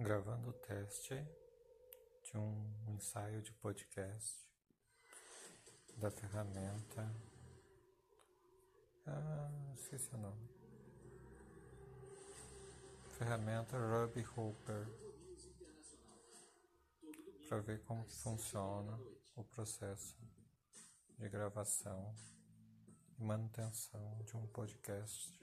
gravando o teste de um ensaio de podcast da ferramenta. Ah, esqueci é o nome. Ferramenta Ruby Hooper para ver como funciona o processo de gravação e manutenção de um podcast